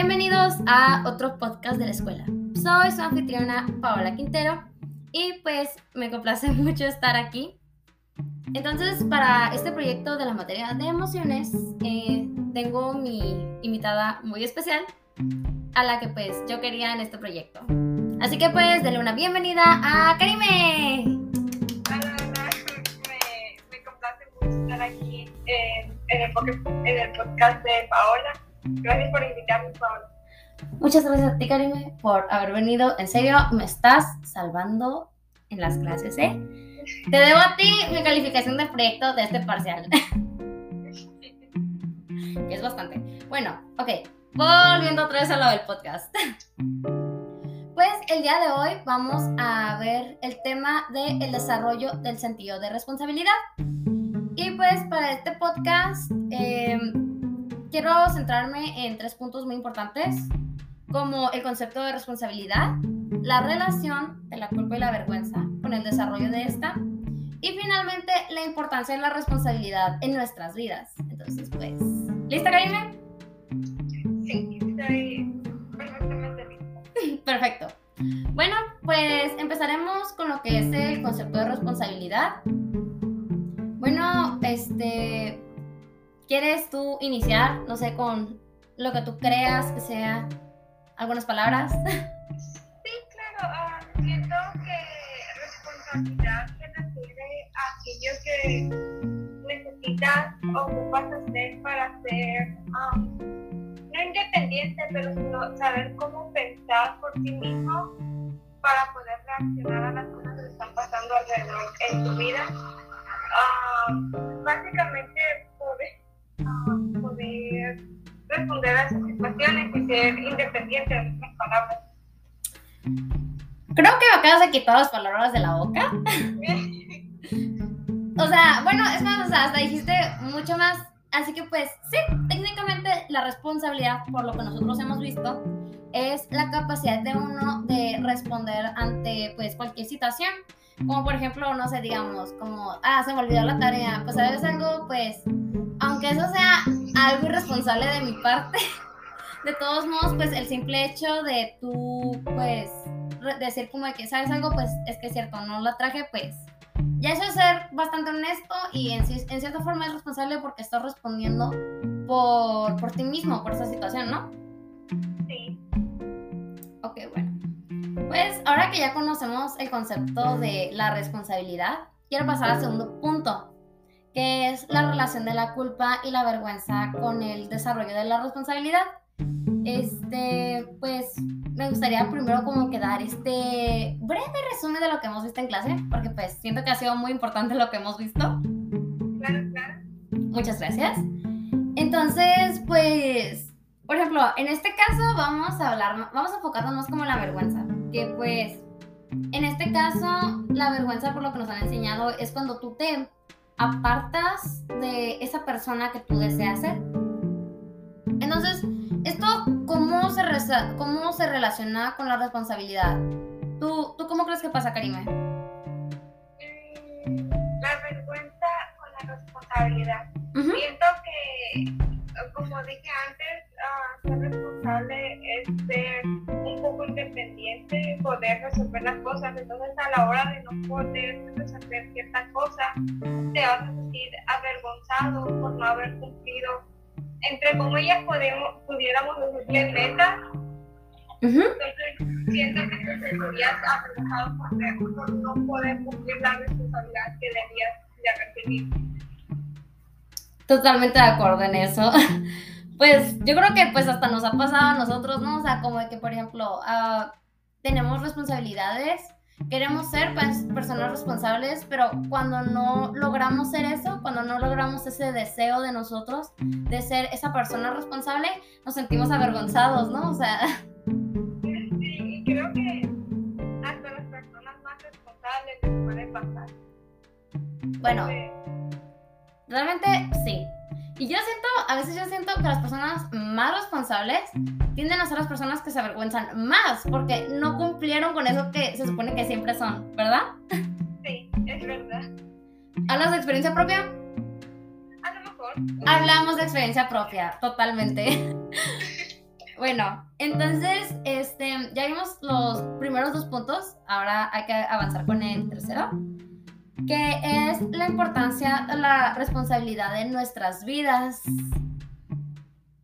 Bienvenidos a otro podcast de la escuela. Soy su anfitriona Paola Quintero y pues me complace mucho estar aquí. Entonces, para este proyecto de la materia de emociones, eh, tengo mi invitada muy especial a la que pues yo quería en este proyecto. Así que pues, denle una bienvenida a Karime. Me, complace mucho estar aquí en el podcast de Paola. Gracias por invitarme, Paola. Muchas gracias a ti, Karime, por haber venido. En serio, me estás salvando en las clases, ¿eh? Te debo a ti mi calificación del proyecto de este parcial. es bastante. Bueno, ok. Volviendo otra vez a lo del podcast. Pues el día de hoy vamos a ver el tema del desarrollo del sentido de responsabilidad. Y pues para este podcast eh, quiero centrarme en tres puntos muy importantes, como el concepto de responsabilidad, la relación de la culpa y la vergüenza con el desarrollo de esta, y finalmente la importancia de la responsabilidad en nuestras vidas. Entonces, pues, ¿lista, Karime? Sí, estoy perfectamente lista. Perfecto. Bueno, pues empezaremos con lo que es el concepto de responsabilidad. Bueno, este, ¿quieres tú iniciar, no sé, con lo que tú creas que sea algunas palabras? Sí, claro. ah, siento que responsabilidad se refiere a aquello que necesitas o ocupas hacer para ser, ah, no independiente, pero sino saber cómo pensar por ti mismo para poder reaccionar a las cosas que están pasando alrededor en tu vida. De quitar las palabras de la boca. O sea, bueno, es más, o sea, hasta dijiste mucho más. Así que pues sí, técnicamente la responsabilidad, por lo que nosotros hemos visto, es la capacidad de uno de responder ante pues cualquier situación. Como por ejemplo, no sé, digamos, como, ah, se me olvidó la tarea. Pues a veces algo, pues, aunque eso sea algo irresponsable de mi parte, de todos modos, pues el simple hecho de tú, pues, decir como de que sabes algo, pues es que es cierto, no la traje, pues ya eso es ser bastante honesto y en, en cierta forma es responsable porque estás respondiendo por, por ti mismo, por esa situación, ¿no? Sí. Ok, bueno. Pues ahora que ya conocemos el concepto de la responsabilidad, quiero pasar al segundo punto, que es la relación de la culpa y la vergüenza con el desarrollo de la responsabilidad. Este, pues me gustaría primero como que dar este breve resumen de lo que hemos visto en clase, porque pues siento que ha sido muy importante lo que hemos visto. Claro, claro. Muchas gracias. Entonces, pues, por ejemplo, en este caso vamos a hablar, vamos a enfocarnos más como en la vergüenza, que pues, en este caso, la vergüenza por lo que nos han enseñado es cuando tú te apartas de esa persona que tú deseas ser. Entonces, ¿esto cómo se, relaciona con la responsabilidad? ¿Tú, ¿Tú cómo crees que pasa, Karime? Mm, La vergüenza con la responsabilidad. Ujú, Siento que, como dije antes, ah, ser responsable es ser un poco independiente, poder resolver las cosas. Entonces, a la hora de no poder resolver cierta cosa, te vas a sentir avergonzado por no haber cumplido. Entre comillas, podemos, pudiéramos decirle metas. Ujú. Entonces, siento que te sentirías avergonzado por, no poder cumplir la responsabilidad que debías de haber tenido. Totalmente de acuerdo en eso. Pues yo creo que pues hasta nos ha pasado a nosotros, ¿no? O sea, como de que, por ejemplo, ah, tenemos responsabilidades, queremos ser pues, personas responsables, pero cuando no logramos ser eso, cuando no logramos ese deseo de nosotros de ser esa persona responsable, nos sentimos avergonzados, ¿no? O sea, bueno, Realmente sí. Y yo siento, a veces yo siento que las personas más responsables tienden a ser las personas que se avergüenzan más porque no cumplieron con eso que se supone que siempre son, ¿verdad? sí, es verdad. ¿Hablas de experiencia propia? A lo mejor. Hablamos de experiencia propia, totalmente. Bueno, entonces, este, ya vimos los primeros dos puntos, ahora hay que avanzar con el tercero, que es la importancia de la responsabilidad de nuestras vidas.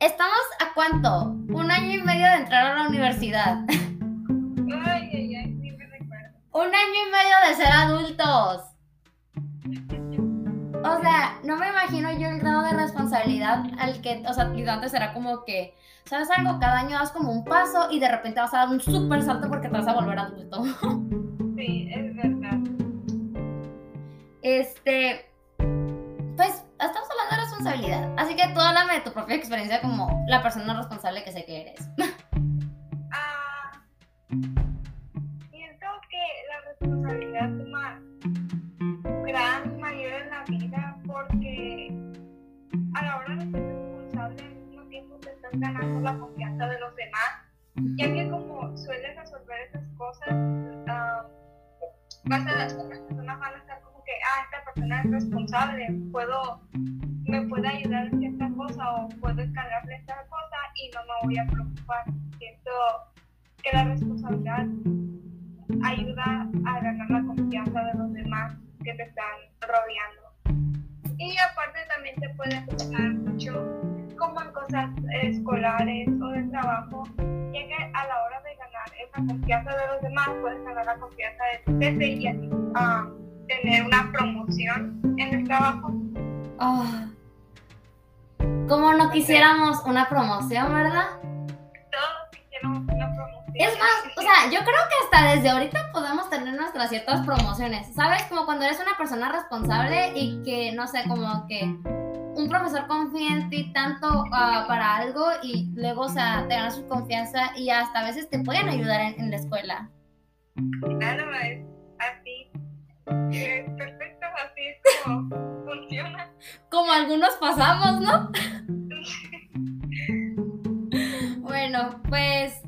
¿Estamos a cuánto? Un año y medio de entrar a la universidad. Ay, ay, ay, sí me recuerdo. Un año y medio de ser adultos. O sea, no me imagino yo el grado de responsabilidad al que, o sea, antes era como que, ¿sabes algo? Cada año das como un paso y de repente vas a dar un súper salto porque te vas a volver adulto. Este, pues, estamos hablando de responsabilidad. Así que tú háblame de tu propia experiencia como la persona responsable que sé que eres. me puede ayudar en cierta cosa o puedo encargarle esta cosa y no me voy a preocupar. Siento que la responsabilidad ayuda a ganar la confianza de los demás que te están rodeando. Y aparte también te puede funcionar mucho como en cosas escolares o de trabajo, ya que a la hora de ganar esa confianza de los demás, puedes ganar la confianza de tu jefe y así ah, tener una promoción en el trabajo. Ah. Como no quisiéramos una promoción, ¿verdad? Todos quisieron una promoción. Es más, o sea, yo creo que hasta desde ahorita podemos tener nuestras ciertas promociones, ¿sabes? Como cuando eres una persona responsable y que, no sé, como que un profesor confía en ti tanto ah, para algo y luego, o sea, te ganas su confianza y hasta a veces te pueden ayudar en, en la escuela. Claro, es así. Es perfecto, así es como funciona. Como algunos pasamos, ¿no? Bueno, pues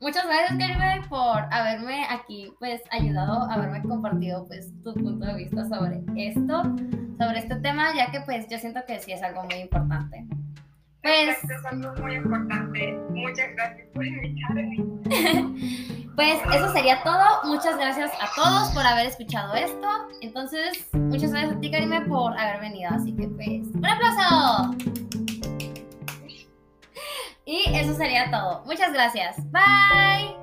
muchas gracias, Karime, por haberme aquí, pues, ayudado, haberme compartido, pues, tu punto de vista sobre esto, sobre este tema, ya que, pues, yo siento que sí es algo muy importante. Pues, es algo muy importante. Muchas gracias por invitarme. pues, eso sería todo. Muchas gracias a todos por haber escuchado esto. Entonces, muchas gracias a ti, Karime, por haber venido. Así que, pues, un aplauso. Sería todo. Muchas gracias. Bye.